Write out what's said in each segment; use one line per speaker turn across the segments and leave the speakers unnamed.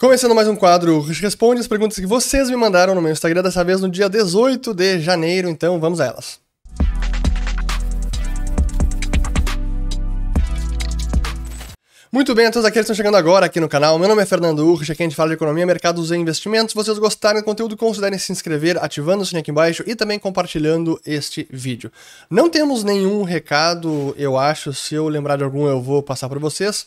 Começando mais um quadro Responde as perguntas que vocês me mandaram no meu Instagram, dessa vez no dia 18 de janeiro, então vamos a elas. Muito bem, a todos aqueles que estão chegando agora aqui no canal, meu nome é Fernando Urch, aqui a gente fala de economia, mercados e investimentos. Se vocês gostarem do conteúdo, considerem se inscrever, ativando o sininho aqui embaixo e também compartilhando este vídeo. Não temos nenhum recado, eu acho, se eu lembrar de algum eu vou passar para vocês.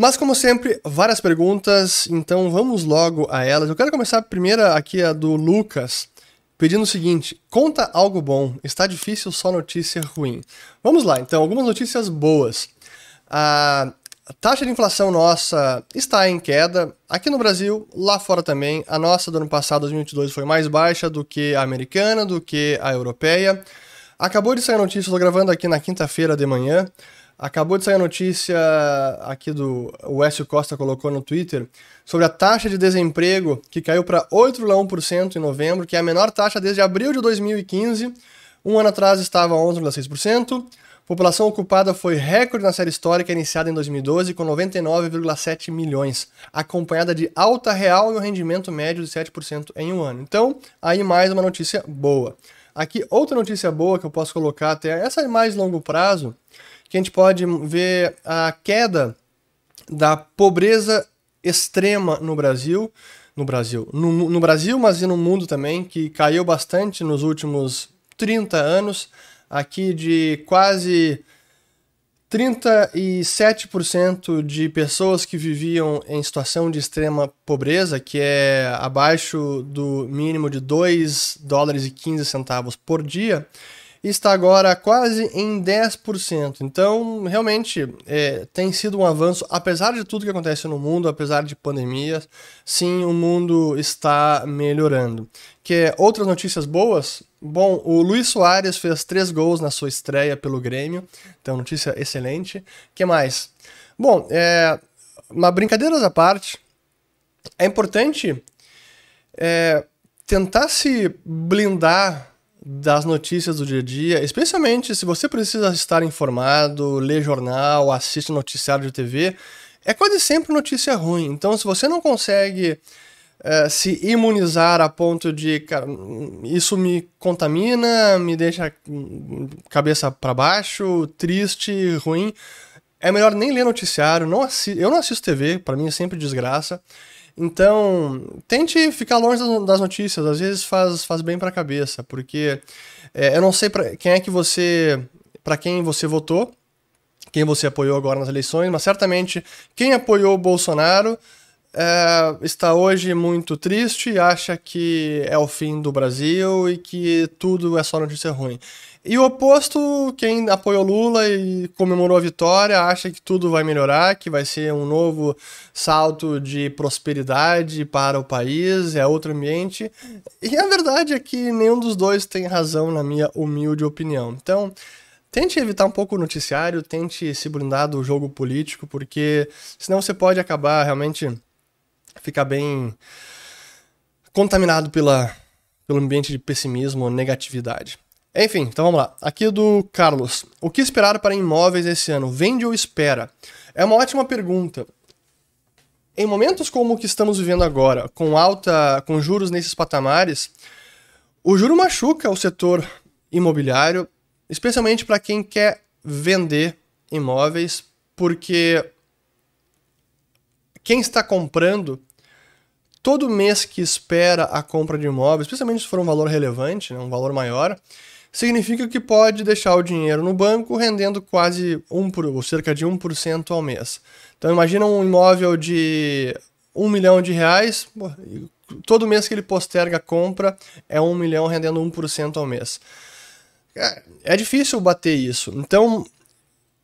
Mas, como sempre, várias perguntas, então vamos logo a elas. Eu quero começar a primeira aqui, a do Lucas, pedindo o seguinte: conta algo bom, está difícil só notícia ruim. Vamos lá, então, algumas notícias boas. A taxa de inflação nossa está em queda, aqui no Brasil, lá fora também. A nossa do ano passado, 2022, foi mais baixa do que a americana, do que a europeia. Acabou de sair a notícia, estou gravando aqui na quinta-feira de manhã. Acabou de sair a notícia aqui do o Écio Costa colocou no Twitter sobre a taxa de desemprego que caiu para 8,1% em novembro, que é a menor taxa desde abril de 2015. Um ano atrás estava 11,6%. População ocupada foi recorde na série histórica iniciada em 2012 com 99,7 milhões, acompanhada de alta real e um rendimento médio de 7% em um ano. Então, aí mais uma notícia boa. Aqui outra notícia boa que eu posso colocar até essa é mais longo prazo, que a gente pode ver a queda da pobreza extrema no Brasil, no Brasil, no, no Brasil, mas e no mundo também, que caiu bastante nos últimos 30 anos, aqui de quase 37% de pessoas que viviam em situação de extrema pobreza, que é abaixo do mínimo de 2 dólares e 15 centavos por dia, está agora quase em 10%. Então, realmente, é, tem sido um avanço, apesar de tudo que acontece no mundo, apesar de pandemias, sim, o mundo está melhorando. Que é, outras notícias boas? Bom, o Luiz Soares fez três gols na sua estreia pelo Grêmio, então notícia excelente. que mais? Bom, é, uma brincadeiras à parte, é importante é, tentar se blindar das notícias do dia a dia, especialmente se você precisa estar informado, ler jornal, assiste noticiário de TV, é quase sempre notícia ruim. Então, se você não consegue é, se imunizar a ponto de, cara, isso me contamina, me deixa cabeça para baixo, triste, ruim, é melhor nem ler noticiário. Não eu não assisto TV, para mim é sempre desgraça. Então, tente ficar longe das notícias, às vezes faz, faz bem para a cabeça, porque é, eu não sei pra, quem é que você, para quem você votou, quem você apoiou agora nas eleições, mas certamente quem apoiou o Bolsonaro é, está hoje muito triste, acha que é o fim do Brasil e que tudo é só notícia ruim. E o oposto, quem apoiou Lula e comemorou a vitória, acha que tudo vai melhorar, que vai ser um novo salto de prosperidade para o país, é outro ambiente. E a verdade é que nenhum dos dois tem razão, na minha humilde opinião. Então, tente evitar um pouco o noticiário, tente se blindar do jogo político, porque senão você pode acabar realmente ficar bem contaminado pela, pelo ambiente de pessimismo ou negatividade. Enfim, então vamos lá. Aqui do Carlos. O que esperar para imóveis esse ano? Vende ou espera? É uma ótima pergunta. Em momentos como o que estamos vivendo agora, com alta, com juros nesses patamares, o juro machuca o setor imobiliário, especialmente para quem quer vender imóveis, porque quem está comprando todo mês que espera a compra de imóveis, especialmente se for um valor relevante, né, um valor maior, significa que pode deixar o dinheiro no banco rendendo quase um por, ou cerca de 1% ao mês. Então imagina um imóvel de 1 milhão de reais, todo mês que ele posterga a compra é 1 milhão rendendo 1% ao mês. É, é difícil bater isso. Então,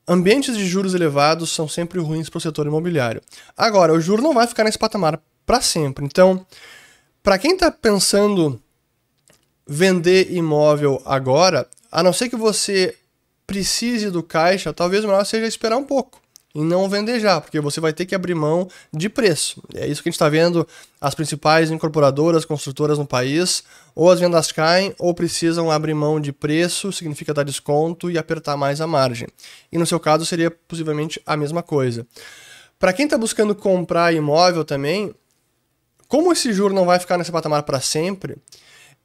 ambientes de juros elevados são sempre ruins para o setor imobiliário. Agora, o juro não vai ficar nesse patamar para sempre. Então, para quem está pensando vender imóvel agora, a não ser que você precise do caixa, talvez o melhor seja esperar um pouco e não vender já, porque você vai ter que abrir mão de preço. É isso que a gente está vendo as principais incorporadoras, construtoras no país, ou as vendas caem ou precisam abrir mão de preço, significa dar desconto e apertar mais a margem. E no seu caso seria possivelmente a mesma coisa. Para quem está buscando comprar imóvel também, como esse juro não vai ficar nesse patamar para sempre,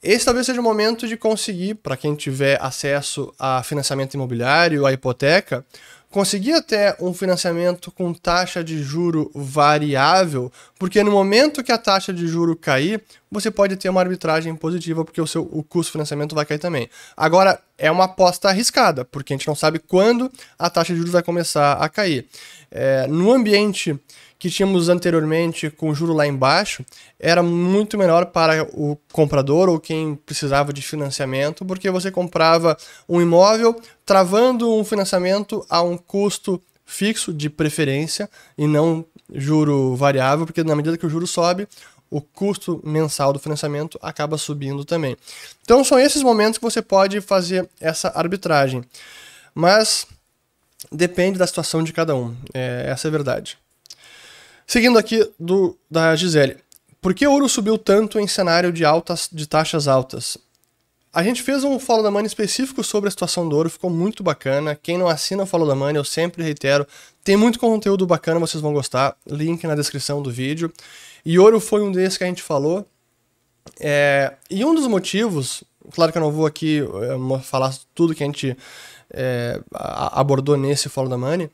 esse talvez seja o momento de conseguir, para quem tiver acesso a financiamento imobiliário, a hipoteca, conseguir até um financiamento com taxa de juro variável, porque no momento que a taxa de juro cair, você pode ter uma arbitragem positiva, porque o seu o custo de financiamento vai cair também. Agora, é uma aposta arriscada, porque a gente não sabe quando a taxa de juros vai começar a cair. É, no ambiente que tínhamos anteriormente com o juro lá embaixo era muito melhor para o comprador ou quem precisava de financiamento, porque você comprava um imóvel travando um financiamento a um custo fixo de preferência e não juro variável, porque na medida que o juro sobe, o custo mensal do financiamento acaba subindo também. Então são esses momentos que você pode fazer essa arbitragem. Mas depende da situação de cada um. É, essa é a verdade. Seguindo aqui do, da Gisele. Por que ouro subiu tanto em cenário de altas de taxas altas? A gente fez um Follow the Money específico sobre a situação do ouro, ficou muito bacana. Quem não assina o Follow the Money, eu sempre reitero, tem muito conteúdo bacana, vocês vão gostar. Link na descrição do vídeo. E ouro foi um desses que a gente falou. É, e um dos motivos, claro que eu não vou aqui é, falar tudo que a gente é, abordou nesse Follow the Money,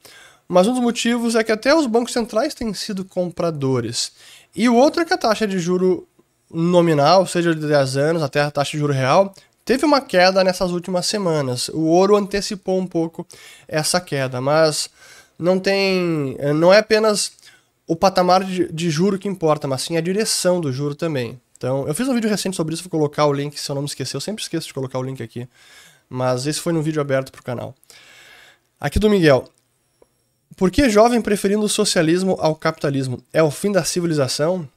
mas um dos motivos é que até os bancos centrais têm sido compradores. E o outro é que a taxa de juro nominal, seja de 10 anos até a taxa de juro real, teve uma queda nessas últimas semanas. O ouro antecipou um pouco essa queda, mas não tem, não é apenas o patamar de, de juro que importa, mas sim a direção do juro também. Então, eu fiz um vídeo recente sobre isso, vou colocar o link, se eu não me esquecer, eu sempre esqueço de colocar o link aqui. Mas esse foi num vídeo aberto para o canal. Aqui do Miguel. Por que jovem preferindo o socialismo ao capitalismo? É o fim da civilização?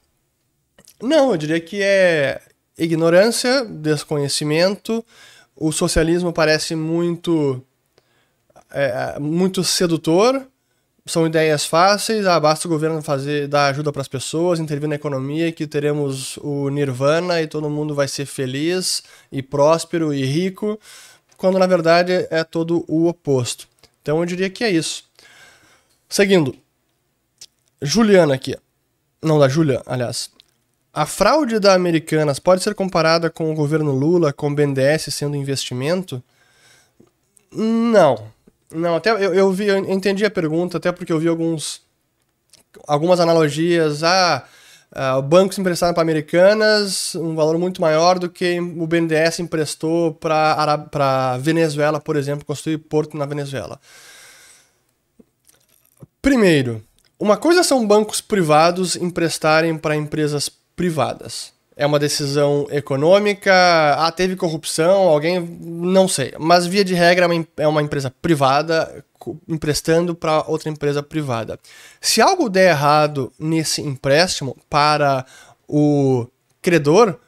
Não, eu diria que é ignorância, desconhecimento. O socialismo parece muito, é, muito sedutor. São ideias fáceis. Ah, basta o governo fazer, dar ajuda para as pessoas, intervir na economia, que teremos o nirvana e todo mundo vai ser feliz e próspero e rico, quando na verdade é todo o oposto. Então eu diria que é isso. Seguindo. Juliana aqui. Não, da Júlia, aliás. A fraude da Americanas pode ser comparada com o governo Lula, com o BNDES sendo investimento? Não. Não, até eu, eu vi, eu entendi a pergunta, até porque eu vi alguns algumas analogias. Ah, uh, bancos emprestaram para Americanas um valor muito maior do que o BNDES emprestou para Venezuela, por exemplo, construir porto na Venezuela. Primeiro, uma coisa são bancos privados emprestarem para empresas privadas. É uma decisão econômica, ah, teve corrupção, alguém. Não sei. Mas, via de regra, é uma é empresa privada emprestando para outra empresa privada. Se algo der errado nesse empréstimo para o credor,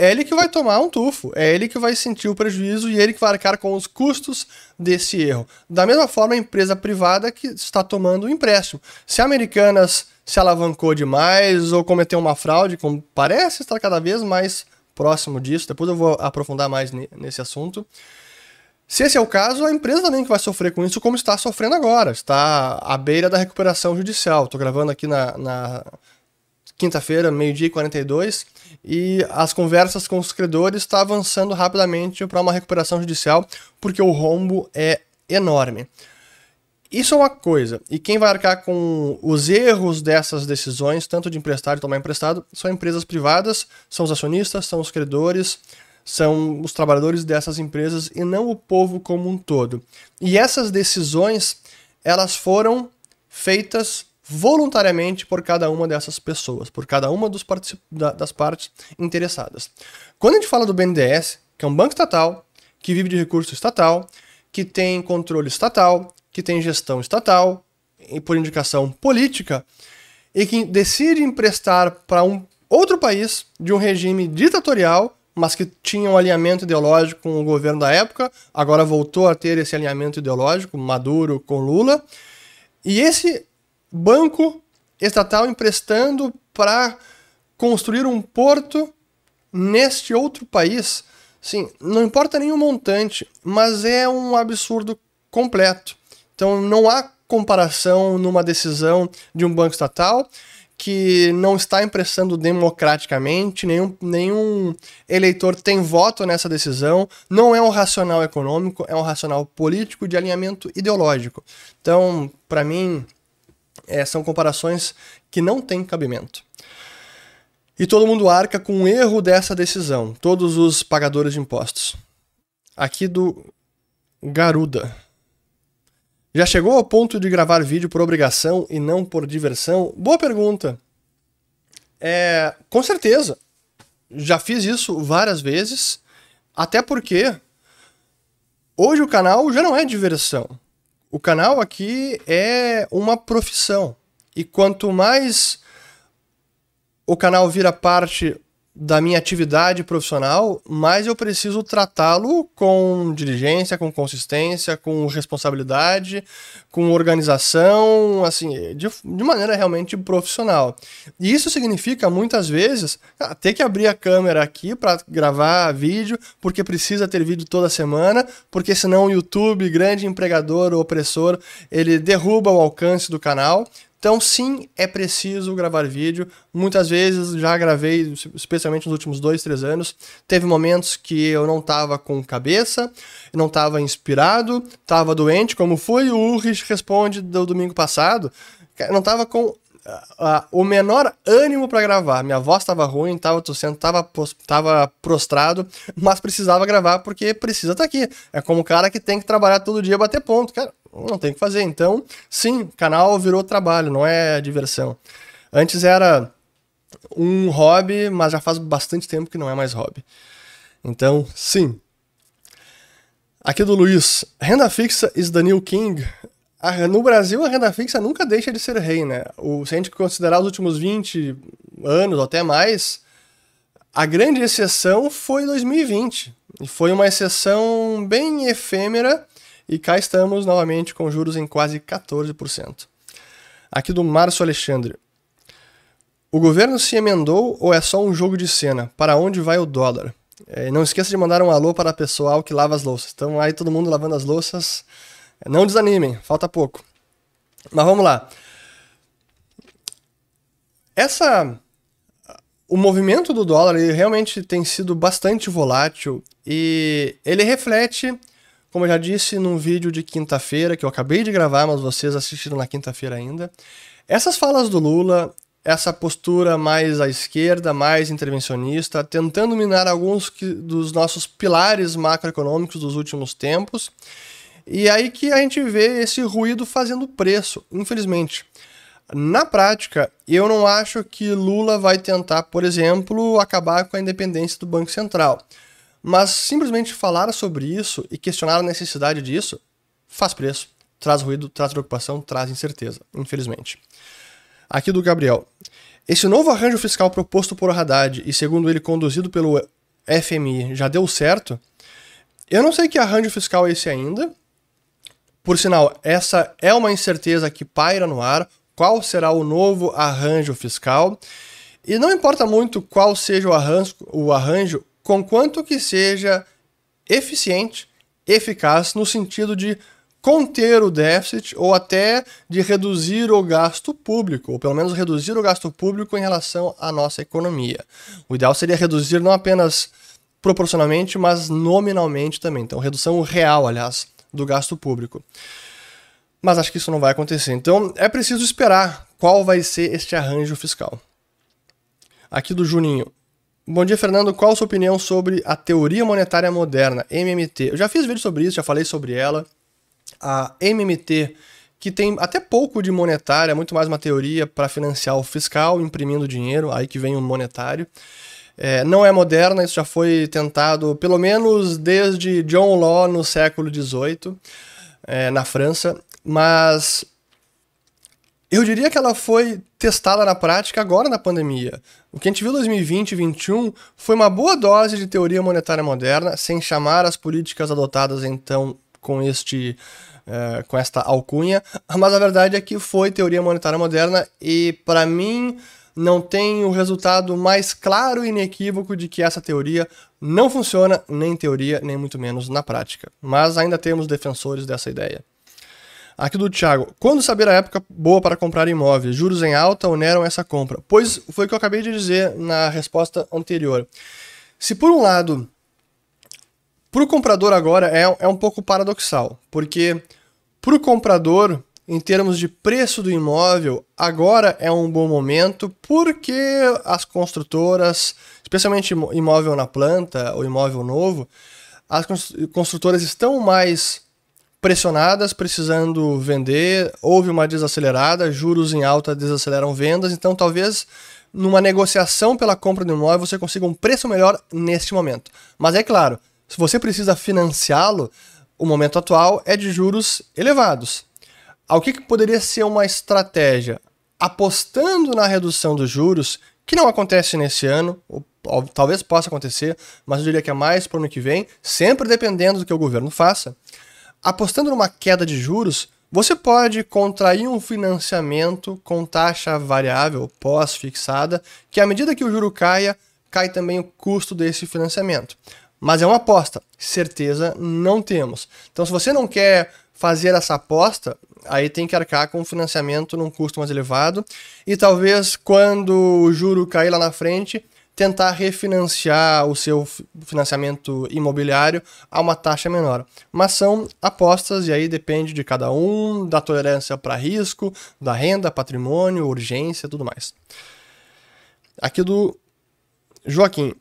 é ele que vai tomar um tufo, é ele que vai sentir o prejuízo e ele que vai arcar com os custos desse erro. Da mesma forma, a empresa privada que está tomando o empréstimo. Se a Americanas se alavancou demais ou cometeu uma fraude, como parece estar cada vez mais próximo disso, depois eu vou aprofundar mais nesse assunto. Se esse é o caso, a empresa também que vai sofrer com isso, como está sofrendo agora. Está à beira da recuperação judicial. Estou gravando aqui na, na quinta-feira, meio-dia e 42, e as conversas com os credores estão tá avançando rapidamente para uma recuperação judicial, porque o rombo é enorme. Isso é uma coisa, e quem vai arcar com os erros dessas decisões, tanto de emprestar e tomar emprestado, são empresas privadas, são os acionistas, são os credores, são os trabalhadores dessas empresas e não o povo como um todo. E essas decisões, elas foram feitas voluntariamente por cada uma dessas pessoas, por cada uma da, das partes interessadas. Quando a gente fala do BNDES, que é um banco estatal, que vive de recurso estatal, que tem controle estatal, que tem gestão estatal, e por indicação política, e que decide emprestar para um outro país de um regime ditatorial, mas que tinha um alinhamento ideológico com o governo da época, agora voltou a ter esse alinhamento ideológico, Maduro com Lula. E esse banco estatal emprestando para construir um porto neste outro país. Sim, não importa nenhum montante, mas é um absurdo completo. Então não há comparação numa decisão de um banco estatal que não está emprestando democraticamente, nenhum, nenhum eleitor tem voto nessa decisão, não é um racional econômico, é um racional político de alinhamento ideológico. Então, para mim, é, são comparações que não têm cabimento. E todo mundo arca com o erro dessa decisão, todos os pagadores de impostos. Aqui do Garuda. Já chegou ao ponto de gravar vídeo por obrigação e não por diversão? Boa pergunta. É, com certeza. Já fiz isso várias vezes. Até porque hoje o canal já não é diversão. O canal aqui é uma profissão. E quanto mais o canal vira parte da minha atividade profissional, mais eu preciso tratá-lo com diligência, com consistência, com responsabilidade, com organização, assim, de, de maneira realmente profissional. E isso significa, muitas vezes, ah, ter que abrir a câmera aqui para gravar vídeo, porque precisa ter vídeo toda semana, porque senão o YouTube, grande empregador, opressor, ele derruba o alcance do canal. Então, sim, é preciso gravar vídeo. Muitas vezes já gravei, especialmente nos últimos dois, três anos. Teve momentos que eu não estava com cabeça, não estava inspirado, estava doente, como foi o Ulrich responde do domingo passado. Não estava com uh, uh, o menor ânimo para gravar. Minha voz estava ruim, estava tossendo, estava prostrado, mas precisava gravar porque precisa estar tá aqui. É como o cara que tem que trabalhar todo dia bater ponto. Cara, não tem o que fazer. Então, sim, canal virou trabalho, não é diversão. Antes era um hobby, mas já faz bastante tempo que não é mais hobby. Então, sim. Aqui do Luiz. Renda fixa is the new king. no Brasil, a renda fixa nunca deixa de ser rei, né? O, se a gente considerar os últimos 20 anos ou até mais, a grande exceção foi 2020. E foi uma exceção bem efêmera e cá estamos novamente com juros em quase 14%. Aqui do Márcio Alexandre. O governo se emendou ou é só um jogo de cena? Para onde vai o dólar? É, não esqueça de mandar um alô para o pessoal que lava as louças. Então aí todo mundo lavando as louças. Não desanimem, falta pouco. Mas vamos lá. Essa o movimento do dólar ele realmente tem sido bastante volátil e ele reflete como eu já disse num vídeo de quinta-feira, que eu acabei de gravar, mas vocês assistiram na quinta-feira ainda, essas falas do Lula, essa postura mais à esquerda, mais intervencionista, tentando minar alguns dos nossos pilares macroeconômicos dos últimos tempos, e aí que a gente vê esse ruído fazendo preço, infelizmente. Na prática, eu não acho que Lula vai tentar, por exemplo, acabar com a independência do Banco Central. Mas simplesmente falar sobre isso e questionar a necessidade disso faz preço, traz ruído, traz preocupação, traz incerteza, infelizmente. Aqui do Gabriel. Esse novo arranjo fiscal proposto por Haddad e, segundo ele, conduzido pelo FMI já deu certo? Eu não sei que arranjo fiscal é esse ainda. Por sinal, essa é uma incerteza que paira no ar. Qual será o novo arranjo fiscal? E não importa muito qual seja o arranjo, o arranjo conquanto que seja eficiente, eficaz no sentido de conter o déficit ou até de reduzir o gasto público, ou pelo menos reduzir o gasto público em relação à nossa economia. O ideal seria reduzir não apenas proporcionalmente, mas nominalmente também. Então, redução real, aliás, do gasto público. Mas acho que isso não vai acontecer. Então, é preciso esperar qual vai ser este arranjo fiscal. Aqui do Juninho. Bom dia, Fernando. Qual a sua opinião sobre a teoria monetária moderna, MMT? Eu já fiz vídeo sobre isso, já falei sobre ela. A MMT, que tem até pouco de monetária, muito mais uma teoria para financiar o fiscal, imprimindo dinheiro, aí que vem o monetário. É, não é moderna, isso já foi tentado pelo menos desde John Law no século XVIII, é, na França, mas eu diria que ela foi testada na prática agora na pandemia. O que a gente viu em 2020 e 2021 foi uma boa dose de teoria monetária moderna, sem chamar as políticas adotadas então com este uh, com esta alcunha, mas a verdade é que foi teoria monetária moderna e para mim não tem o resultado mais claro e inequívoco de que essa teoria não funciona nem em teoria, nem muito menos na prática. Mas ainda temos defensores dessa ideia. Aqui do Thiago. Quando saber a época boa para comprar imóveis? Juros em alta oneram essa compra? Pois foi o que eu acabei de dizer na resposta anterior. Se por um lado, para o comprador agora é, é um pouco paradoxal, porque para o comprador, em termos de preço do imóvel, agora é um bom momento porque as construtoras, especialmente imóvel na planta ou imóvel novo, as construtoras estão mais pressionadas, precisando vender, houve uma desacelerada, juros em alta desaceleram vendas, então talvez numa negociação pela compra do imóvel você consiga um preço melhor neste momento. Mas é claro, se você precisa financiá-lo, o momento atual é de juros elevados. Ao que, que poderia ser uma estratégia? Apostando na redução dos juros, que não acontece nesse ano, ou, ou, talvez possa acontecer, mas eu diria que é mais para o ano que vem, sempre dependendo do que o governo faça apostando numa queda de juros, você pode contrair um financiamento com taxa variável pós-fixada, que à medida que o juro caia, cai também o custo desse financiamento. Mas é uma aposta, certeza não temos. Então, se você não quer fazer essa aposta, aí tem que arcar com financiamento num custo mais elevado e talvez quando o juro cair lá na frente, tentar refinanciar o seu financiamento imobiliário a uma taxa menor. Mas são apostas e aí depende de cada um, da tolerância para risco, da renda, patrimônio, urgência, tudo mais. Aqui do Joaquim.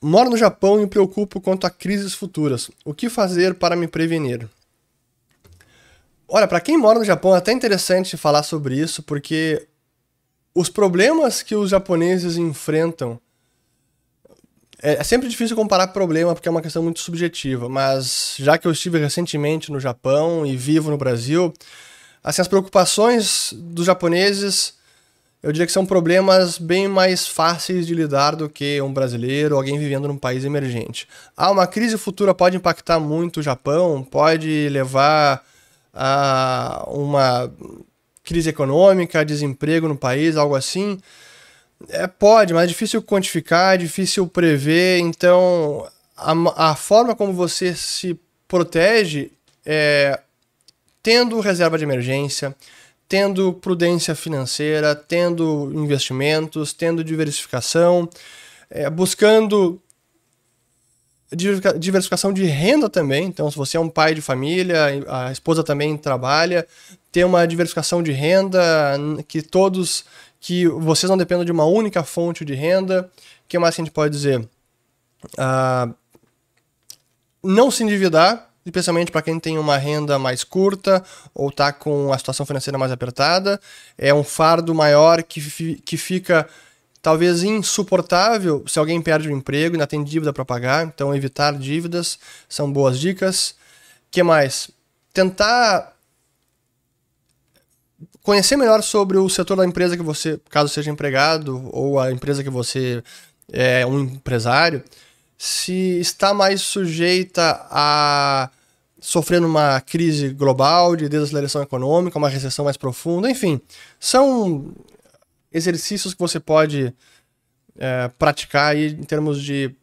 Moro no Japão e me preocupo quanto a crises futuras. O que fazer para me prevenir? Olha, para quem mora no Japão é até interessante falar sobre isso, porque os problemas que os japoneses enfrentam é, é sempre difícil comparar problema porque é uma questão muito subjetiva, mas já que eu estive recentemente no Japão e vivo no Brasil, assim, as preocupações dos japoneses, eu diria que são problemas bem mais fáceis de lidar do que um brasileiro ou alguém vivendo num país emergente. Ah, uma crise futura pode impactar muito o Japão, pode levar a uma crise econômica, desemprego no país, algo assim. É, pode, mas é difícil quantificar, é difícil prever. Então, a, a forma como você se protege é tendo reserva de emergência, tendo prudência financeira, tendo investimentos, tendo diversificação, é, buscando diversificação de renda também. Então, se você é um pai de família, a esposa também trabalha, ter uma diversificação de renda que todos que vocês não dependam de uma única fonte de renda. O que mais que a gente pode dizer? Uh, não se endividar, especialmente para quem tem uma renda mais curta ou está com a situação financeira mais apertada. É um fardo maior que, fi, que fica talvez insuportável se alguém perde o emprego e ainda tem dívida para pagar. Então, evitar dívidas são boas dicas. que mais? Tentar conhecer melhor sobre o setor da empresa que você, caso seja empregado, ou a empresa que você é um empresário, se está mais sujeita a sofrer uma crise global de desaceleração econômica, uma recessão mais profunda, enfim, são exercícios que você pode é, praticar aí em termos de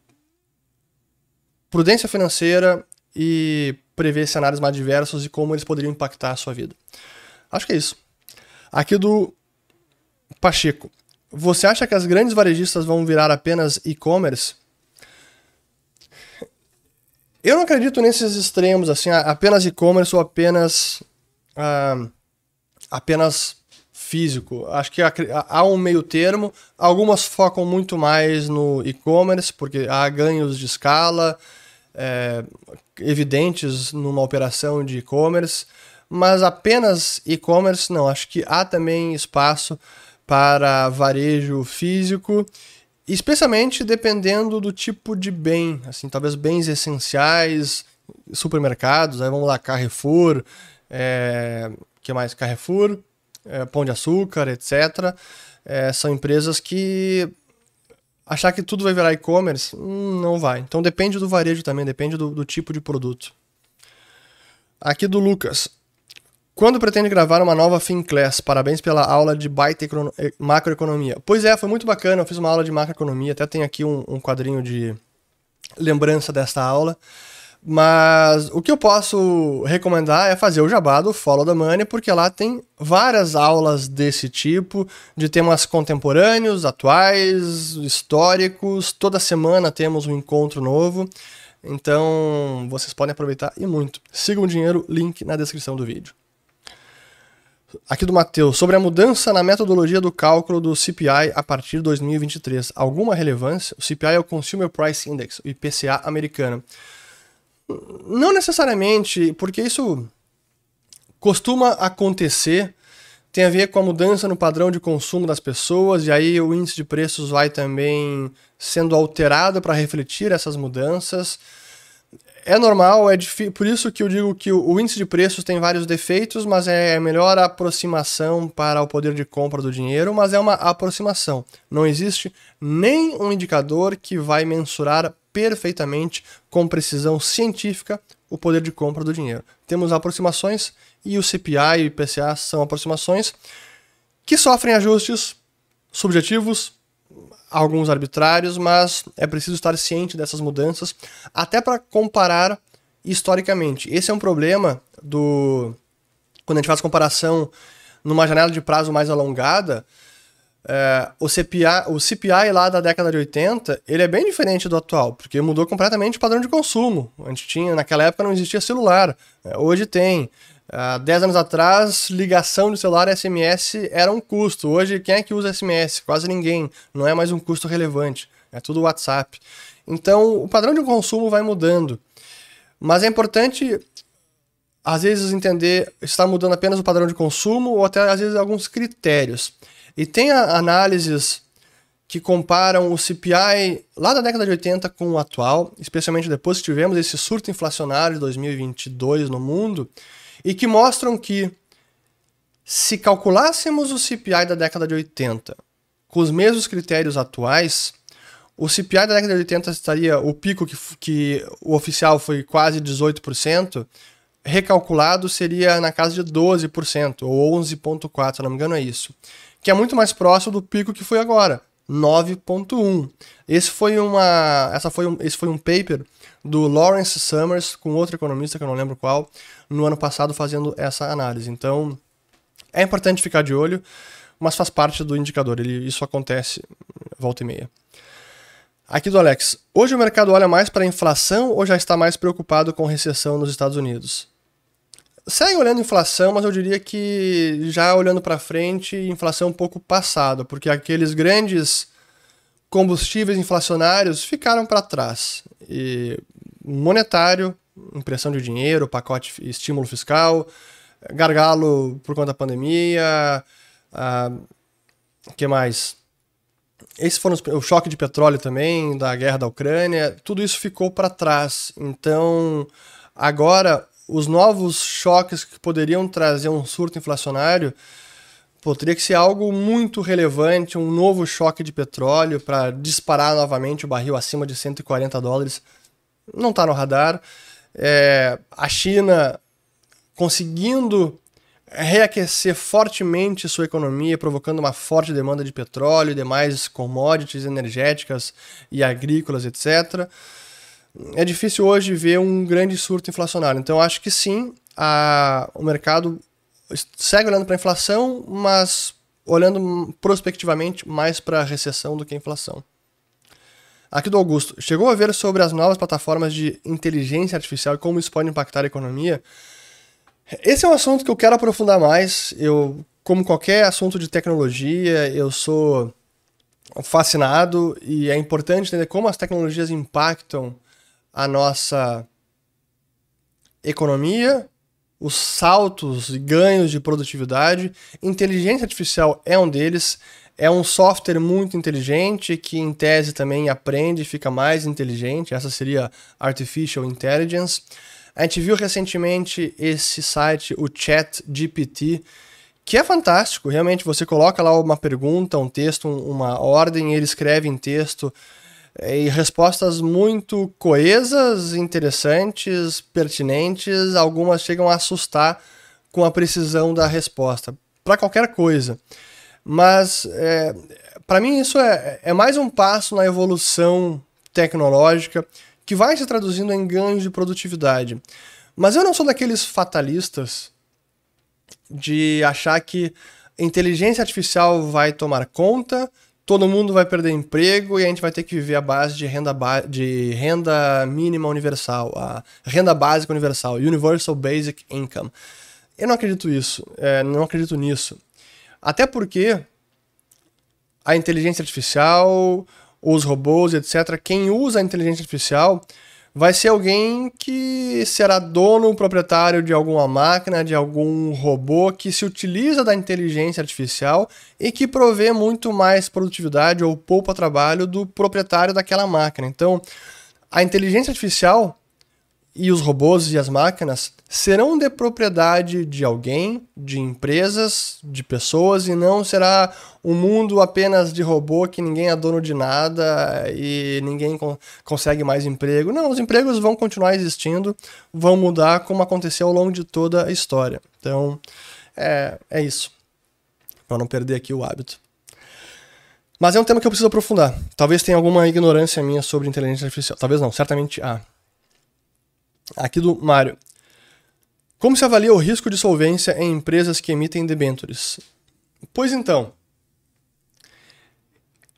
prudência financeira e prever cenários mais diversos e como eles poderiam impactar a sua vida. Acho que é isso. Aqui do Pacheco. Você acha que as grandes varejistas vão virar apenas e-commerce? Eu não acredito nesses extremos, assim, apenas e-commerce ou apenas. Uh, apenas físico. Acho que há um meio termo. Algumas focam muito mais no e-commerce, porque há ganhos de escala é, evidentes numa operação de e-commerce mas apenas e-commerce não. Acho que há também espaço para varejo físico, especialmente dependendo do tipo de bem, assim, talvez bens essenciais, supermercados, aí vamos lá, Carrefour, é, que mais? Carrefour, é, Pão de Açúcar, etc. É, são empresas que achar que tudo vai virar e-commerce, hum, não vai. Então depende do varejo também, depende do, do tipo de produto. Aqui do Lucas. Quando pretende gravar uma nova FinClass? Parabéns pela aula de baita eh, macroeconomia. Pois é, foi muito bacana. Eu fiz uma aula de macroeconomia, até tem aqui um, um quadrinho de lembrança desta aula. Mas o que eu posso recomendar é fazer o jabá do Follow the Money, porque lá tem várias aulas desse tipo, de temas contemporâneos, atuais, históricos. Toda semana temos um encontro novo. Então vocês podem aproveitar e muito. Sigam o dinheiro, link na descrição do vídeo. Aqui do Matheus, sobre a mudança na metodologia do cálculo do CPI a partir de 2023. Alguma relevância? O CPI é o Consumer Price Index, o IPCA americano. Não necessariamente, porque isso costuma acontecer, tem a ver com a mudança no padrão de consumo das pessoas, e aí o índice de preços vai também sendo alterado para refletir essas mudanças. É normal, é difícil, por isso que eu digo que o, índice de preços tem vários defeitos, mas é a melhor aproximação para o poder de compra do dinheiro, mas é uma aproximação. Não existe nem um indicador que vai mensurar perfeitamente, com precisão científica, o poder de compra do dinheiro. Temos aproximações e o CPI e o IPCA são aproximações que sofrem ajustes subjetivos, alguns arbitrários, mas é preciso estar ciente dessas mudanças, até para comparar historicamente. Esse é um problema do quando a gente faz comparação numa janela de prazo mais alongada, é, o, CPI, o CPI lá da década de 80, ele é bem diferente do atual, porque mudou completamente o padrão de consumo. A gente tinha, naquela época não existia celular, é, hoje tem. Há 10 anos atrás, ligação de celular SMS era um custo. Hoje, quem é que usa SMS? Quase ninguém. Não é mais um custo relevante. É tudo WhatsApp. Então, o padrão de consumo vai mudando. Mas é importante, às vezes, entender está mudando apenas o padrão de consumo ou até, às vezes, alguns critérios. E tem análises que comparam o CPI lá da década de 80 com o atual, especialmente depois que tivemos esse surto inflacionário de 2022 no mundo, e que mostram que se calculássemos o CPI da década de 80 com os mesmos critérios atuais, o CPI da década de 80 estaria, o pico que, que o oficial foi quase 18%, recalculado seria na casa de 12%, ou 11,4%, se não me engano é isso que é muito mais próximo do pico que foi agora, 9.1. Esse foi uma, essa foi um, esse foi um paper do Lawrence Summers com outro economista que eu não lembro qual, no ano passado fazendo essa análise. Então, é importante ficar de olho, mas faz parte do indicador. Ele, isso acontece volta e meia. Aqui do Alex. Hoje o mercado olha mais para a inflação ou já está mais preocupado com recessão nos Estados Unidos? Segue olhando inflação, mas eu diria que já olhando para frente, inflação um pouco passada, porque aqueles grandes combustíveis inflacionários ficaram para trás. E monetário, impressão de dinheiro, pacote estímulo fiscal, gargalo por conta da pandemia, o que mais? Esse os, o choque de petróleo também, da guerra da Ucrânia, tudo isso ficou para trás. Então, agora os novos choques que poderiam trazer um surto inflacionário pô, teria que ser algo muito relevante, um novo choque de petróleo para disparar novamente o barril acima de 140 dólares. Não está no radar. É, a China conseguindo reaquecer fortemente sua economia, provocando uma forte demanda de petróleo e demais commodities energéticas e agrícolas, etc é difícil hoje ver um grande surto inflacionário. Então, acho que sim, a, o mercado segue olhando para a inflação, mas olhando prospectivamente mais para a recessão do que a inflação. Aqui do Augusto, chegou a ver sobre as novas plataformas de inteligência artificial e como isso pode impactar a economia? Esse é um assunto que eu quero aprofundar mais. Eu, como qualquer assunto de tecnologia, eu sou fascinado e é importante entender como as tecnologias impactam a nossa economia, os saltos e ganhos de produtividade. Inteligência artificial é um deles. É um software muito inteligente que, em tese, também aprende e fica mais inteligente. Essa seria Artificial Intelligence. A gente viu recentemente esse site, o Chat GPT, que é fantástico. Realmente, você coloca lá uma pergunta, um texto, uma ordem, ele escreve em texto é, e respostas muito coesas, interessantes, pertinentes, algumas chegam a assustar com a precisão da resposta, para qualquer coisa. Mas, é, para mim, isso é, é mais um passo na evolução tecnológica que vai se traduzindo em ganhos de produtividade. Mas eu não sou daqueles fatalistas de achar que inteligência artificial vai tomar conta, todo mundo vai perder emprego e a gente vai ter que viver a base de renda, ba de renda mínima universal, a renda básica universal, Universal Basic Income. Eu não acredito isso, é, não acredito nisso. Até porque a inteligência artificial, os robôs, etc., quem usa a inteligência artificial vai ser alguém que será dono, proprietário de alguma máquina, de algum robô que se utiliza da inteligência artificial e que provê muito mais produtividade ou poupa trabalho do proprietário daquela máquina. Então, a inteligência artificial e os robôs e as máquinas serão de propriedade de alguém, de empresas, de pessoas, e não será um mundo apenas de robô que ninguém é dono de nada e ninguém consegue mais emprego. Não, os empregos vão continuar existindo, vão mudar como aconteceu ao longo de toda a história. Então, é, é isso. Para não perder aqui o hábito. Mas é um tema que eu preciso aprofundar. Talvez tenha alguma ignorância minha sobre inteligência artificial. Talvez não, certamente há. Ah. Aqui do Mário. Como se avalia o risco de solvência em empresas que emitem debêntures? Pois então,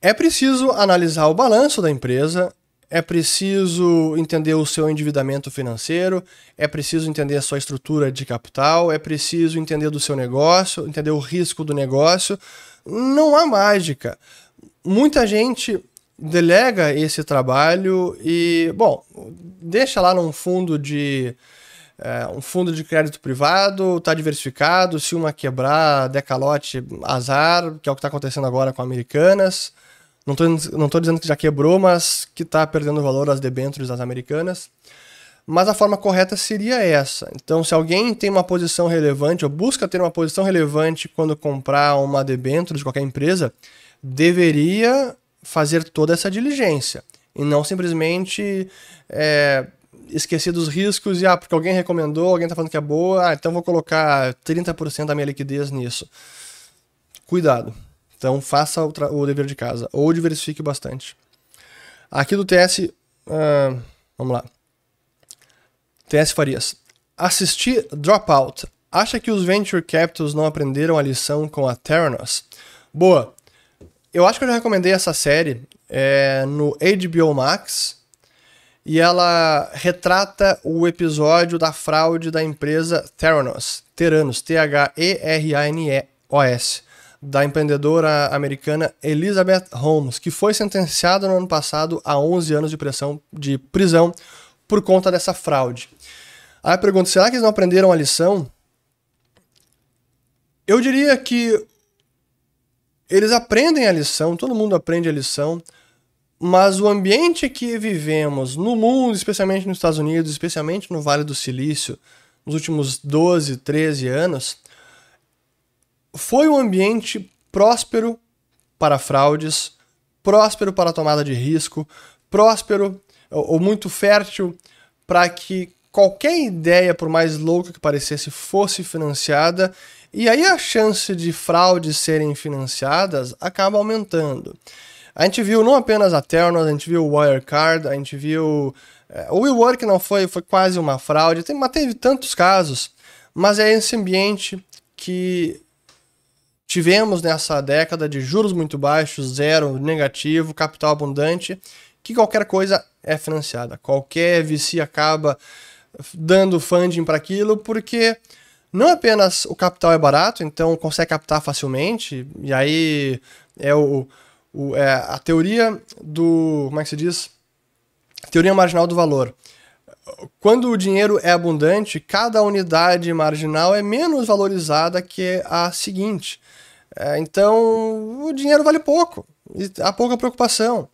é preciso analisar o balanço da empresa, é preciso entender o seu endividamento financeiro, é preciso entender a sua estrutura de capital, é preciso entender do seu negócio, entender o risco do negócio. Não há mágica. Muita gente delega esse trabalho e, bom, deixa lá num fundo de é, um fundo de crédito privado, está diversificado, se uma quebrar, decalote, azar, que é o que está acontecendo agora com Americanas. Não estou não tô dizendo que já quebrou, mas que está perdendo valor as debêntures das Americanas. Mas a forma correta seria essa. Então, se alguém tem uma posição relevante, ou busca ter uma posição relevante quando comprar uma debênture de qualquer empresa, deveria fazer toda essa diligência e não simplesmente é, esquecer dos riscos e, ah, porque alguém recomendou, alguém está falando que é boa, ah, então vou colocar 30% da minha liquidez nisso. Cuidado. Então faça o, o, dever de casa ou diversifique bastante. Aqui do TS, uh, vamos lá. TS Farias. Assistir Dropout. Acha que os Venture Capitals não aprenderam a lição com a Theranos? Boa. Eu acho que eu já recomendei essa série é, no HBO Max e ela retrata o episódio da fraude da empresa Theranos, Theranos, T-H-E-R-A-N-E-O-S, da empreendedora americana Elizabeth Holmes, que foi sentenciada no ano passado a 11 anos de, pressão, de prisão por conta dessa fraude. Aí eu pergunto, será que eles não aprenderam a lição? Eu diria que eles aprendem a lição, todo mundo aprende a lição, mas o ambiente que vivemos no mundo, especialmente nos Estados Unidos, especialmente no Vale do Silício, nos últimos 12, 13 anos, foi um ambiente próspero para fraudes, próspero para tomada de risco, próspero ou muito fértil para que qualquer ideia, por mais louca que parecesse, fosse financiada e aí a chance de fraudes serem financiadas acaba aumentando. A gente viu não apenas a Ternos, a gente viu o Wirecard, a gente viu. É, o WeWork não foi, foi quase uma fraude, tem, mas teve tantos casos. Mas é esse ambiente que tivemos nessa década de juros muito baixos, zero, negativo, capital abundante, que qualquer coisa é financiada. Qualquer VC acaba dando funding para aquilo, porque não apenas o capital é barato, então consegue captar facilmente, e aí é o, o é a teoria do. Como é que se diz? Teoria marginal do valor. Quando o dinheiro é abundante, cada unidade marginal é menos valorizada que a seguinte. É, então, o dinheiro vale pouco, há pouca preocupação.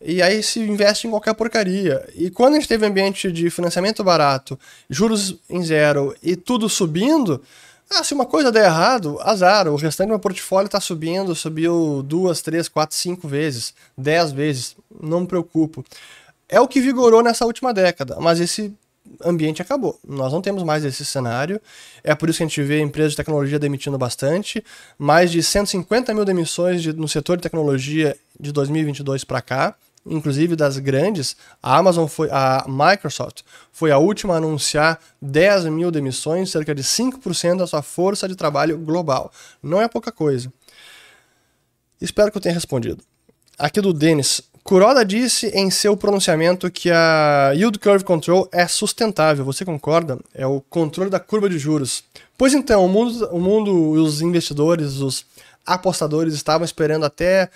E aí se investe em qualquer porcaria. E quando a gente teve ambiente de financiamento barato, juros em zero e tudo subindo, ah, se uma coisa der errado, azar. O restante do meu portfólio está subindo, subiu duas, três, quatro, cinco vezes, dez vezes. Não me preocupo. É o que vigorou nessa última década, mas esse ambiente acabou. Nós não temos mais esse cenário. É por isso que a gente vê empresas de tecnologia demitindo bastante. Mais de 150 mil demissões de, no setor de tecnologia de 2022 para cá inclusive das grandes. A Amazon foi, a Microsoft foi a última a anunciar 10 mil demissões, cerca de 5% da sua força de trabalho global. Não é pouca coisa. Espero que eu tenha respondido. Aqui do Denis. Kuroda disse em seu pronunciamento que a Yield Curve Control é sustentável. Você concorda? É o controle da curva de juros. Pois então, o mundo, o mundo os investidores, os apostadores estavam esperando até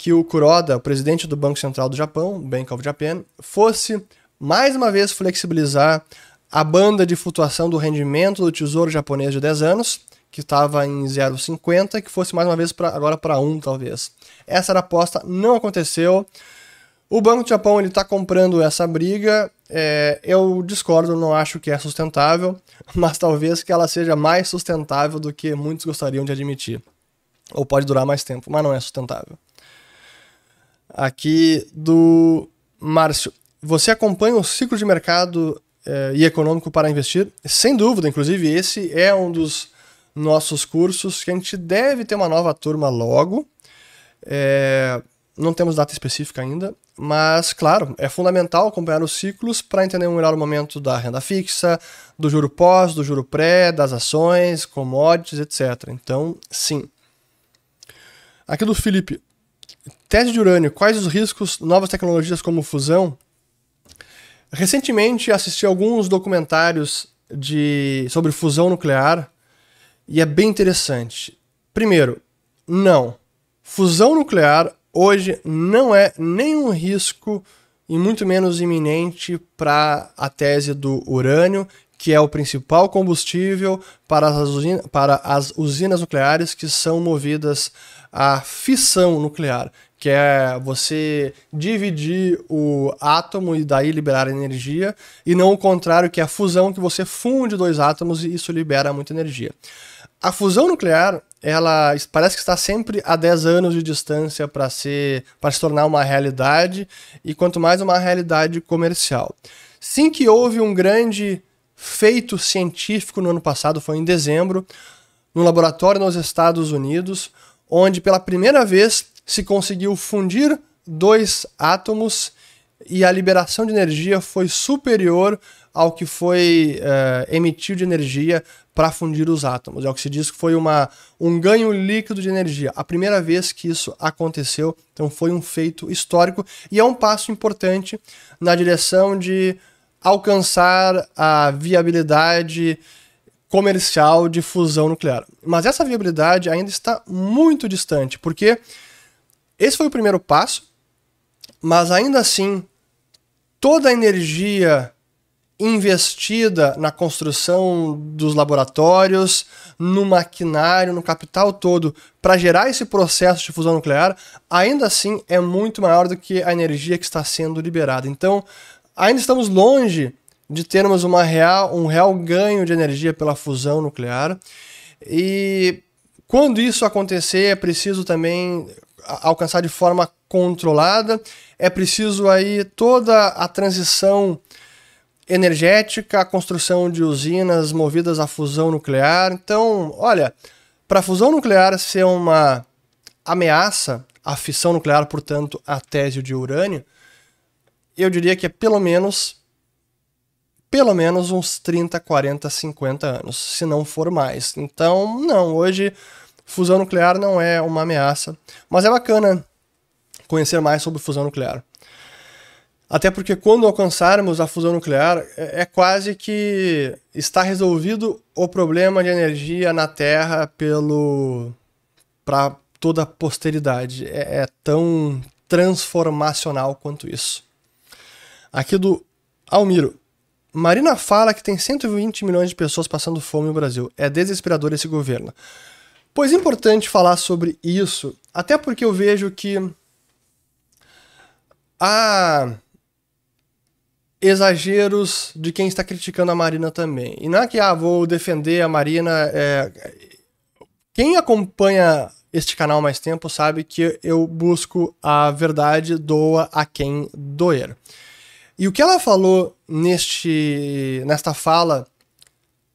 que o Kuroda, o presidente do Banco Central do Japão, Bank of Japan, fosse mais uma vez flexibilizar a banda de flutuação do rendimento do Tesouro japonês de 10 anos, que estava em 0,50, que fosse mais uma vez pra, agora para 1, talvez. Essa era a aposta, não aconteceu. O Banco do Japão está comprando essa briga. É, eu discordo, não acho que é sustentável, mas talvez que ela seja mais sustentável do que muitos gostariam de admitir. Ou pode durar mais tempo, mas não é sustentável. Aqui do Márcio. Você acompanha o ciclo de mercado é, e econômico para investir? Sem dúvida, inclusive esse é um dos nossos cursos que a gente deve ter uma nova turma logo. É, não temos data específica ainda, mas, claro, é fundamental acompanhar os ciclos para entender o melhor momento da renda fixa, do juro pós, do juro pré, das ações, commodities, etc. Então, sim. Aqui do Felipe. Tese de urânio. Quais os riscos novas tecnologias como fusão? Recentemente assisti alguns documentários de, sobre fusão nuclear e é bem interessante. Primeiro, não. Fusão nuclear hoje não é nenhum risco e muito menos iminente para a tese do urânio, que é o principal combustível para as, usinas, para as usinas nucleares que são movidas à fissão nuclear, que é você dividir o átomo e daí liberar energia, e não o contrário, que é a fusão, que você funde dois átomos e isso libera muita energia. A fusão nuclear, ela parece que está sempre a 10 anos de distância para ser para se tornar uma realidade e quanto mais uma realidade comercial. Sim que houve um grande feito científico no ano passado, foi em dezembro, no laboratório nos Estados Unidos, onde pela primeira vez se conseguiu fundir dois átomos e a liberação de energia foi superior ao que foi uh, emitido de energia para fundir os átomos. É o que se diz que foi uma, um ganho líquido de energia. A primeira vez que isso aconteceu, então foi um feito histórico e é um passo importante na direção de alcançar a viabilidade comercial de fusão nuclear. Mas essa viabilidade ainda está muito distante, porque esse foi o primeiro passo, mas ainda assim toda a energia investida na construção dos laboratórios, no maquinário, no capital todo, para gerar esse processo de fusão nuclear, ainda assim é muito maior do que a energia que está sendo liberada. Então, ainda estamos longe de termos uma real, um real ganho de energia pela fusão nuclear. E quando isso acontecer, é preciso também alcançar de forma controlada, é preciso aí toda a transição energética, a construção de usinas movidas à fusão nuclear. Então, olha, para a fusão nuclear ser uma ameaça à fissão nuclear, portanto, à tese de urânio, eu diria que é pelo menos pelo menos uns 30, 40, 50 anos, se não for mais. Então, não, hoje fusão nuclear não é uma ameaça, mas é bacana conhecer mais sobre fusão nuclear. Até porque quando alcançarmos a fusão nuclear, é, é quase que está resolvido o problema de energia na Terra pelo para toda a posteridade. É, é tão transformacional quanto isso. Aqui do Almiro. Marina fala que tem 120 milhões de pessoas passando fome no Brasil. É desesperador esse governo. Pois é importante falar sobre isso, até porque eu vejo que a exageros de quem está criticando a Marina também. E não é que, ah, vou defender a Marina. É... Quem acompanha este canal há mais tempo sabe que eu busco a verdade, doa a quem doer. E o que ela falou neste, nesta fala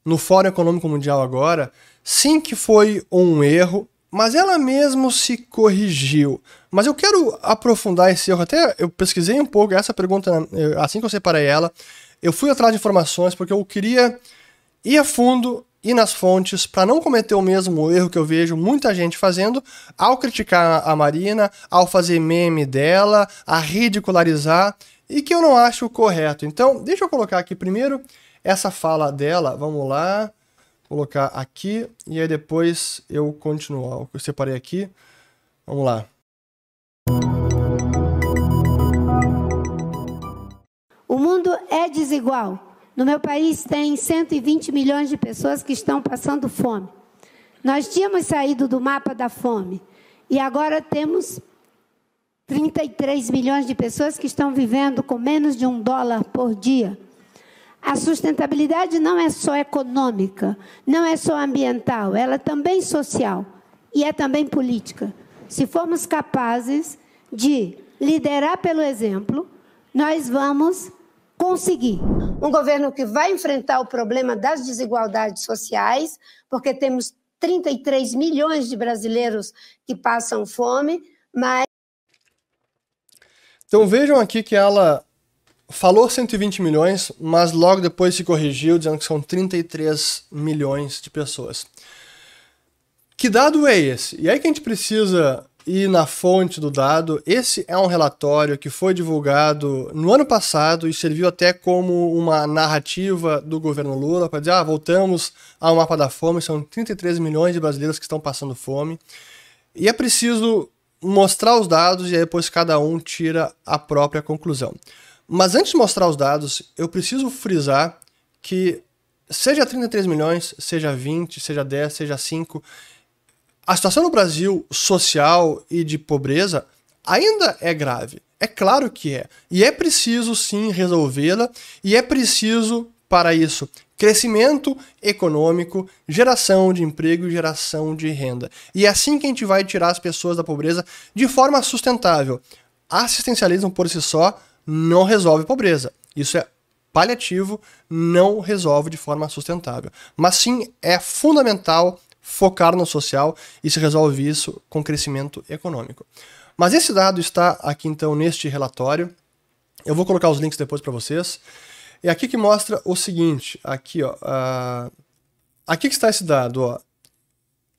no Fórum Econômico Mundial agora, sim que foi um erro, mas ela mesmo se corrigiu. Mas eu quero aprofundar esse erro. Até eu pesquisei um pouco essa pergunta, assim que eu separei ela. Eu fui atrás de informações porque eu queria ir a fundo ir nas fontes para não cometer o mesmo erro que eu vejo muita gente fazendo ao criticar a Marina, ao fazer meme dela, a ridicularizar e que eu não acho correto. Então, deixa eu colocar aqui primeiro essa fala dela. Vamos lá, colocar aqui e aí depois eu continuo. Eu separei aqui. Vamos lá.
O mundo é desigual. No meu país tem 120 milhões de pessoas que estão passando fome. Nós tínhamos saído do mapa da fome e agora temos 33 milhões de pessoas que estão vivendo com menos de um dólar por dia. A sustentabilidade não é só econômica, não é só ambiental, ela é também social e é também política. Se formos capazes de liderar pelo exemplo, nós vamos conseguir. Um governo que vai enfrentar o problema das desigualdades sociais, porque temos 33 milhões de brasileiros que passam fome, mas.
Então vejam aqui que ela falou 120 milhões, mas logo depois se corrigiu, dizendo que são 33 milhões de pessoas. Que dado é esse? E aí que a gente precisa e na fonte do dado, esse é um relatório que foi divulgado no ano passado e serviu até como uma narrativa do governo Lula para dizer: ah, voltamos ao mapa da fome, são 33 milhões de brasileiros que estão passando fome. E é preciso mostrar os dados e aí depois cada um tira a própria conclusão. Mas antes de mostrar os dados, eu preciso frisar que seja 33 milhões, seja 20, seja 10, seja 5, a situação no Brasil social e de pobreza ainda é grave. É claro que é. E é preciso sim resolvê-la e é preciso para isso crescimento econômico, geração de emprego e geração de renda. E é assim que a gente vai tirar as pessoas da pobreza de forma sustentável. Assistencialismo por si só não resolve pobreza. Isso é paliativo, não resolve de forma sustentável. Mas sim é fundamental focar no social e se resolve isso com crescimento econômico. Mas esse dado está aqui então neste relatório. Eu vou colocar os links depois para vocês. É aqui que mostra o seguinte, aqui ó, uh, aqui que está esse dado, ó.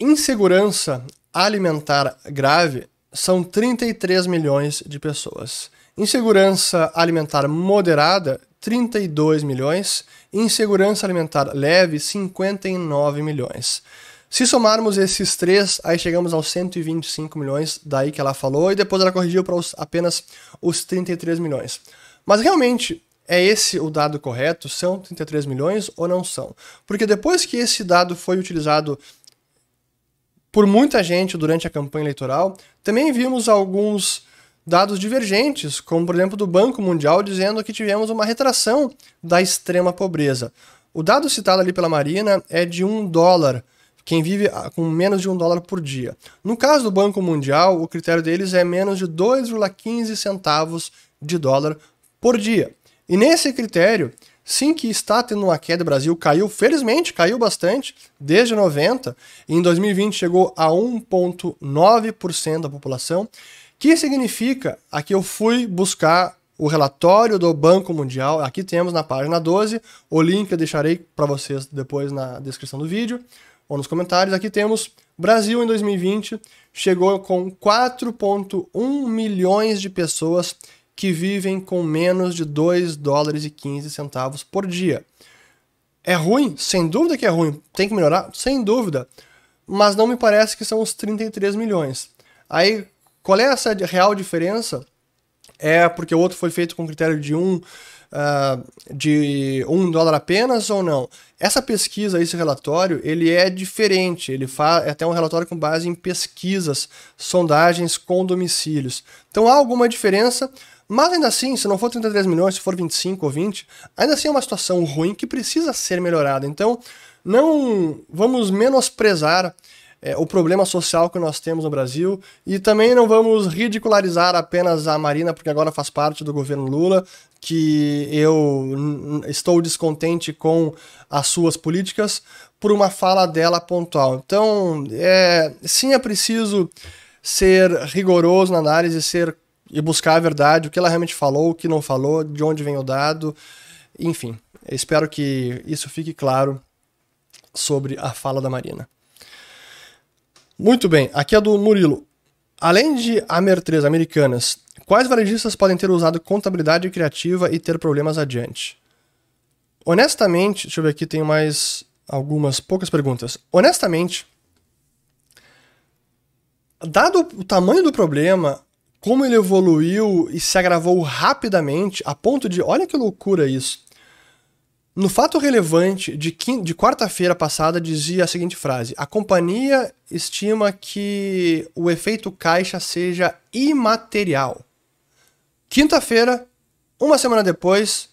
Insegurança alimentar grave são 33 milhões de pessoas. Insegurança alimentar moderada, 32 milhões. Insegurança alimentar leve, 59 milhões. Se somarmos esses três, aí chegamos aos 125 milhões, daí que ela falou, e depois ela corrigiu para apenas os 33 milhões. Mas realmente, é esse o dado correto? São 33 milhões ou não são? Porque depois que esse dado foi utilizado por muita gente durante a campanha eleitoral, também vimos alguns dados divergentes, como por exemplo do Banco Mundial dizendo que tivemos uma retração da extrema pobreza. O dado citado ali pela Marina é de um dólar quem vive ah, com menos de um dólar por dia. No caso do Banco Mundial, o critério deles é menos de 2,15 centavos de dólar por dia. E nesse critério, sim que está tendo uma queda, o Brasil caiu, felizmente caiu bastante, desde 90, e em 2020 chegou a 1,9% da população, que significa, aqui eu fui buscar o relatório do Banco Mundial, aqui temos na página 12, o link eu deixarei para vocês depois na descrição do vídeo ou nos comentários, aqui temos Brasil em 2020 chegou com 4,1 milhões de pessoas que vivem com menos de 2 dólares e 15 centavos por dia. É ruim? Sem dúvida que é ruim. Tem que melhorar? Sem dúvida. Mas não me parece que são os 33 milhões. Aí, qual é essa real diferença? É porque o outro foi feito com critério de um uh, de um dólar apenas ou não? Essa pesquisa, esse relatório, ele é diferente. Ele faz é até um relatório com base em pesquisas, sondagens com domicílios. Então há alguma diferença, mas ainda assim, se não for 33 milhões, se for 25 ou 20, ainda assim é uma situação ruim que precisa ser melhorada. Então, não vamos menosprezar é, o problema social que nós temos no Brasil e também não vamos ridicularizar apenas a Marina, porque agora faz parte do governo Lula, que eu estou descontente com as suas políticas por uma fala dela pontual. Então, é, sim, é preciso ser rigoroso na análise, ser e buscar a verdade, o que ela realmente falou, o que não falou, de onde vem o dado, enfim. espero que isso fique claro sobre a fala da Marina. Muito bem, aqui é do Murilo. Além de Amer 3 americanas, quais varejistas podem ter usado contabilidade criativa e ter problemas adiante? Honestamente, deixa eu ver aqui, tem mais algumas poucas perguntas. Honestamente, dado o tamanho do problema, como ele evoluiu e se agravou rapidamente, a ponto de, olha que loucura isso. No fato relevante de, de quarta-feira passada dizia a seguinte frase: A companhia estima que o efeito caixa seja imaterial. Quinta-feira, uma semana depois,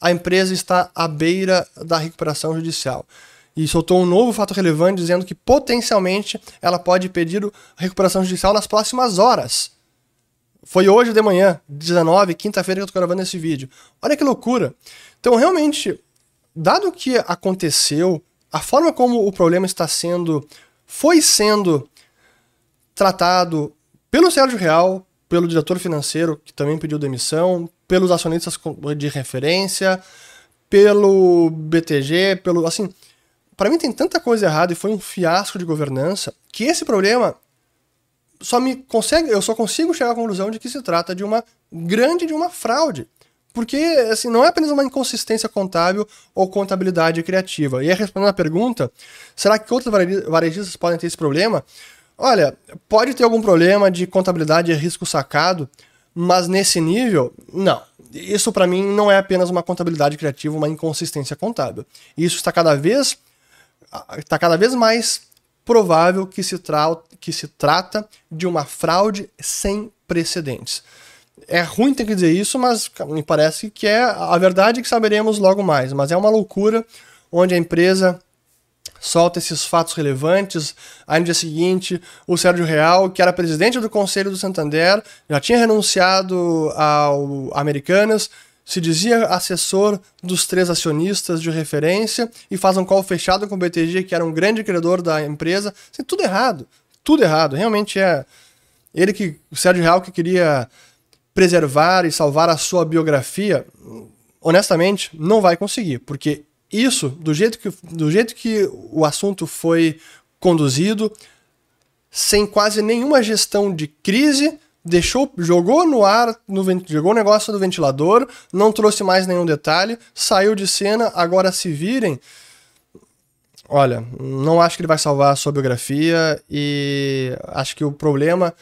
a empresa está à beira da recuperação judicial. E soltou um novo fato relevante dizendo que potencialmente ela pode pedir recuperação judicial nas próximas horas. Foi hoje de manhã, 19, quinta-feira que eu estou gravando esse vídeo. Olha que loucura. Então, realmente, dado o que aconteceu, a forma como o problema está sendo, foi sendo tratado pelo Sérgio Real, pelo diretor financeiro, que também pediu demissão, pelos acionistas de referência, pelo BTG, pelo. Assim, para mim tem tanta coisa errada e foi um fiasco de governança que esse problema só me consegue, eu só consigo chegar à conclusão de que se trata de uma grande de uma fraude. Porque assim, não é apenas uma inconsistência contábil ou contabilidade criativa. E respondendo a pergunta, será que outros varejistas podem ter esse problema? Olha, pode ter algum problema de contabilidade e risco sacado, mas nesse nível, não. Isso para mim não é apenas uma contabilidade criativa, uma inconsistência contábil. Isso está cada vez está cada vez mais provável que se, que se trata de uma fraude sem precedentes. É ruim ter que dizer isso, mas me parece que é a verdade que saberemos logo mais. Mas é uma loucura onde a empresa solta esses fatos relevantes. Aí no dia seguinte, o Sérgio Real, que era presidente do Conselho do Santander, já tinha renunciado ao Americanas, se dizia assessor dos três acionistas de referência e faz um call fechado com o BTG, que era um grande credor da empresa. Assim, tudo errado. Tudo errado. Realmente é. Ele que. O Sérgio Real que queria preservar e salvar a sua biografia, honestamente, não vai conseguir. Porque isso, do jeito que, do jeito que o assunto foi conduzido, sem quase nenhuma gestão de crise deixou, jogou no ar, no, jogou o negócio do ventilador, não trouxe mais nenhum detalhe, saiu de cena, agora se virem. Olha, não acho que ele vai salvar a sua biografia e acho que o problema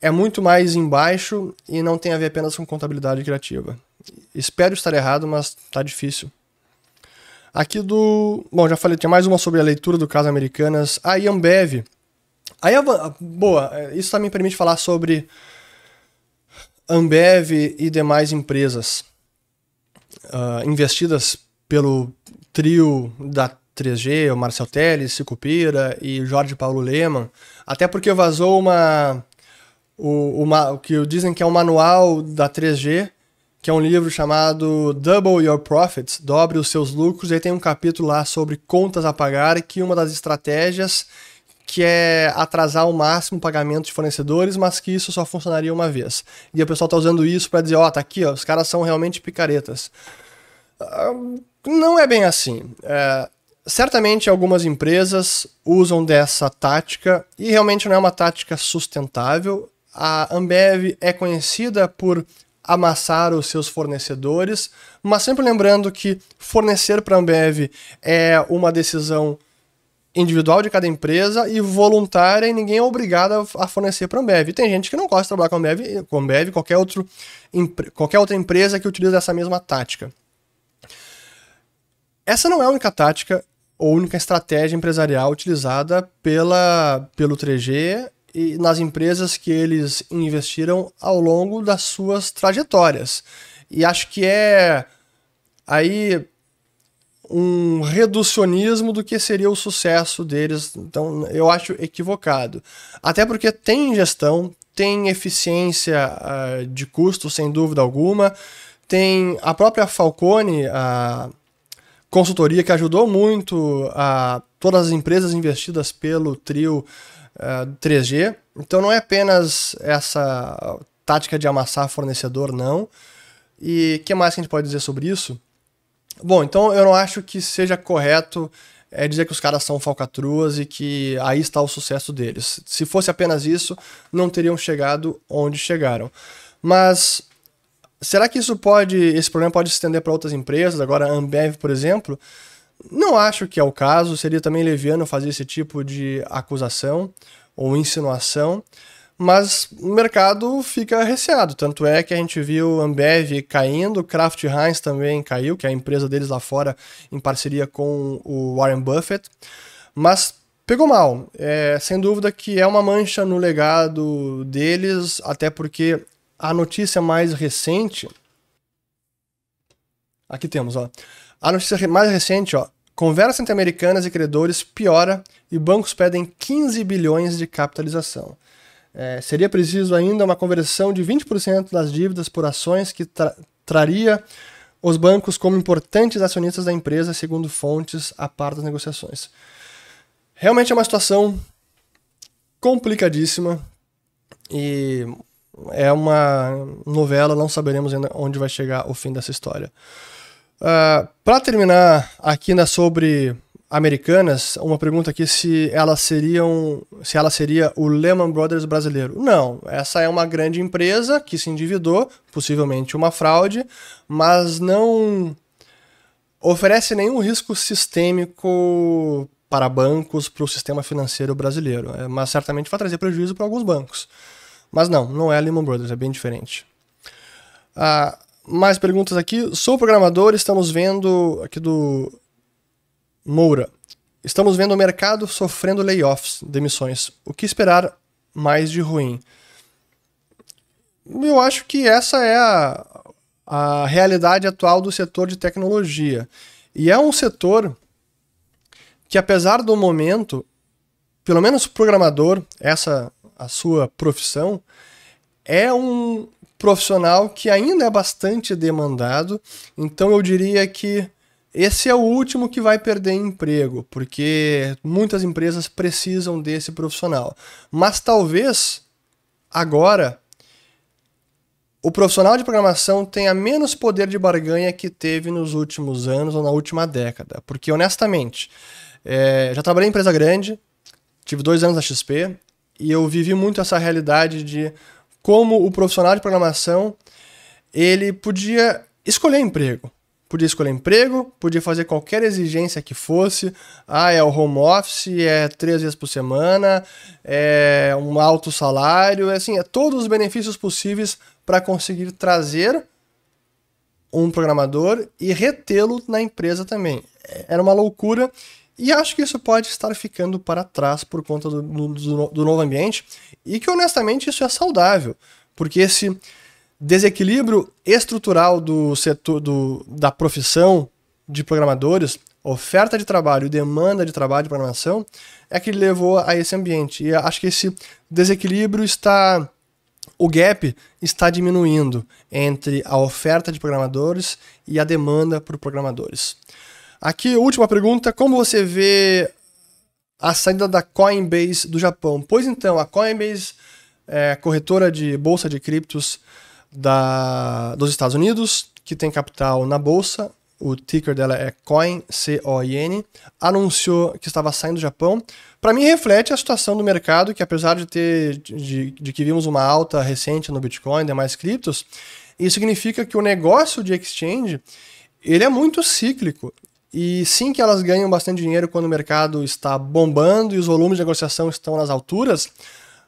é muito mais embaixo e não tem a ver apenas com contabilidade criativa. Espero estar errado, mas tá difícil. Aqui do. Bom, já falei, tinha mais uma sobre a leitura do caso Americanas. A Ambev Aí, boa, isso também permite falar sobre Ambev e demais empresas uh, investidas pelo trio da 3G, o Marcel Teles, Sicupira e Jorge Paulo Leman, até porque vazou uma, o, uma, o que dizem que é um manual da 3G, que é um livro chamado Double Your Profits, dobre os seus lucros, e aí tem um capítulo lá sobre contas a pagar, que uma das estratégias que é atrasar ao máximo o pagamento de fornecedores, mas que isso só funcionaria uma vez. E o pessoal está usando isso para dizer, ó, oh, tá aqui, ó, os caras são realmente picaretas. Uh, não é bem assim. Uh, certamente algumas empresas usam dessa tática e realmente não é uma tática sustentável. A Ambev é conhecida por amassar os seus fornecedores, mas sempre lembrando que fornecer para a Ambev é uma decisão individual de cada empresa e voluntária e ninguém é obrigado a fornecer para a Ambev. tem gente que não gosta de trabalhar com a Ambev, com a Ambev qualquer, outro, qualquer outra empresa que utiliza essa mesma tática. Essa não é a única tática ou única estratégia empresarial utilizada pela, pelo 3G e nas empresas que eles investiram ao longo das suas trajetórias. E acho que é aí um reducionismo do que seria o sucesso deles. Então, eu acho equivocado. Até porque tem gestão, tem eficiência uh, de custo, sem dúvida alguma. Tem a própria Falcone, a consultoria que ajudou muito a todas as empresas investidas pelo trio uh, ah, 3G. Então não é apenas essa tática de amassar fornecedor, não. E o que mais que a gente pode dizer sobre isso? Bom, então eu não acho que seja correto é dizer que os caras são falcatruas e que aí está o sucesso deles. Se fosse apenas isso, não teriam chegado onde chegaram. Mas será que isso pode, esse problema pode se estender para outras empresas? Agora, a Ambev, por exemplo, não acho que é o caso. Seria também leviano fazer esse tipo de acusação ou insinuação mas o mercado fica receado. Tanto é que a gente viu Ambev caindo, Kraft Heinz também caiu, que é a empresa deles lá fora em parceria com o Warren Buffett. Mas pegou mal. É, sem dúvida que é uma mancha no legado deles, até porque a notícia mais recente. Aqui temos, ó. A notícia mais recente, ó. Conversa entre americanas e credores piora e bancos pedem 15 bilhões de capitalização. É, seria preciso ainda uma conversão de 20% das dívidas por ações que tra traria os bancos como importantes acionistas da empresa, segundo fontes a par das negociações. Realmente é uma situação complicadíssima e é uma novela, não saberemos ainda onde vai chegar o fim dessa história. Uh, ah, Para terminar aqui ainda sobre Americanas, uma pergunta aqui se elas seriam, se ela seria o Lehman Brothers brasileiro. Não, essa é uma grande empresa que se endividou, possivelmente uma fraude, mas não oferece nenhum risco sistêmico para bancos, para o sistema financeiro brasileiro. É, mas certamente vai trazer prejuízo para alguns bancos. Mas não, não é a Lehman Brothers, é bem diferente. Ah, mais perguntas aqui. Sou programador, estamos vendo aqui do Moura. Estamos vendo o mercado sofrendo layoffs, demissões. O que esperar mais de ruim? Eu acho que essa é a, a realidade atual do setor de tecnologia. E é um setor que, apesar do momento, pelo menos programador, essa a sua profissão, é um profissional que ainda é bastante demandado. Então eu diria que esse é o último que vai perder emprego, porque muitas empresas precisam desse profissional. Mas talvez agora o profissional de programação tenha menos poder de barganha que teve nos últimos anos ou na última década. Porque, honestamente, é, já trabalhei em empresa grande, tive dois anos na XP, e eu vivi muito essa realidade de como o profissional de programação ele podia escolher emprego. Podia escolher emprego, podia fazer qualquer exigência que fosse. Ah, é o home office, é três vezes por semana, é um alto salário, é assim, é todos os benefícios possíveis para conseguir trazer um programador e retê-lo na empresa também. Era uma loucura e acho que isso pode estar ficando para trás por conta do, do, do novo ambiente e que honestamente isso é saudável, porque esse desequilíbrio estrutural do setor do, da profissão de programadores, oferta de trabalho e demanda de trabalho de programação, é que levou a esse ambiente. E acho que esse desequilíbrio está. O gap está diminuindo entre a oferta de programadores e a demanda por programadores. Aqui, última pergunta: como você vê a saída da Coinbase do Japão? Pois então, a Coinbase é corretora de bolsa de criptos da, dos Estados Unidos, que tem capital na bolsa, o ticker dela é COIN, C-O-I-N, anunciou que estava saindo do Japão. Para mim, reflete a situação do mercado, que apesar de ter de, de que vimos uma alta recente no Bitcoin, demais criptos, isso significa que o negócio de exchange ele é muito cíclico. E sim que elas ganham bastante dinheiro quando o mercado está bombando e os volumes de negociação estão nas alturas,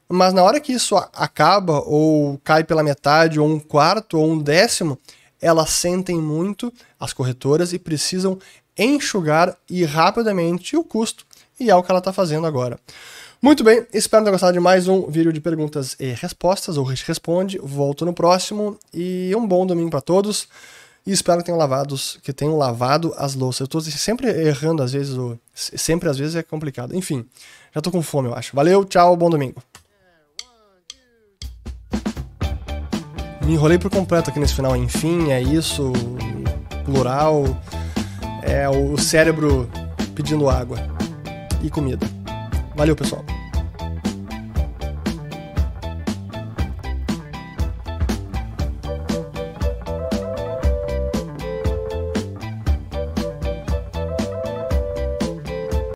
mas na hora que isso acaba, ou cai pela metade, ou um quarto, ou um décimo, elas sentem muito as corretoras e precisam enxugar e rapidamente o custo. E é o que ela está fazendo agora. Muito bem, espero ter gostado de mais um vídeo de perguntas e respostas, ou Responde. Volto no próximo e um bom domingo para todos. E espero que tenham lavado, que tenham lavado as louças. Eu estou sempre errando às vezes, sempre às vezes é complicado. Enfim, já estou com fome, eu acho. Valeu, tchau, bom domingo. Me enrolei por completo aqui nesse final. Enfim, é isso. Plural. É o cérebro pedindo água e comida. Valeu, pessoal.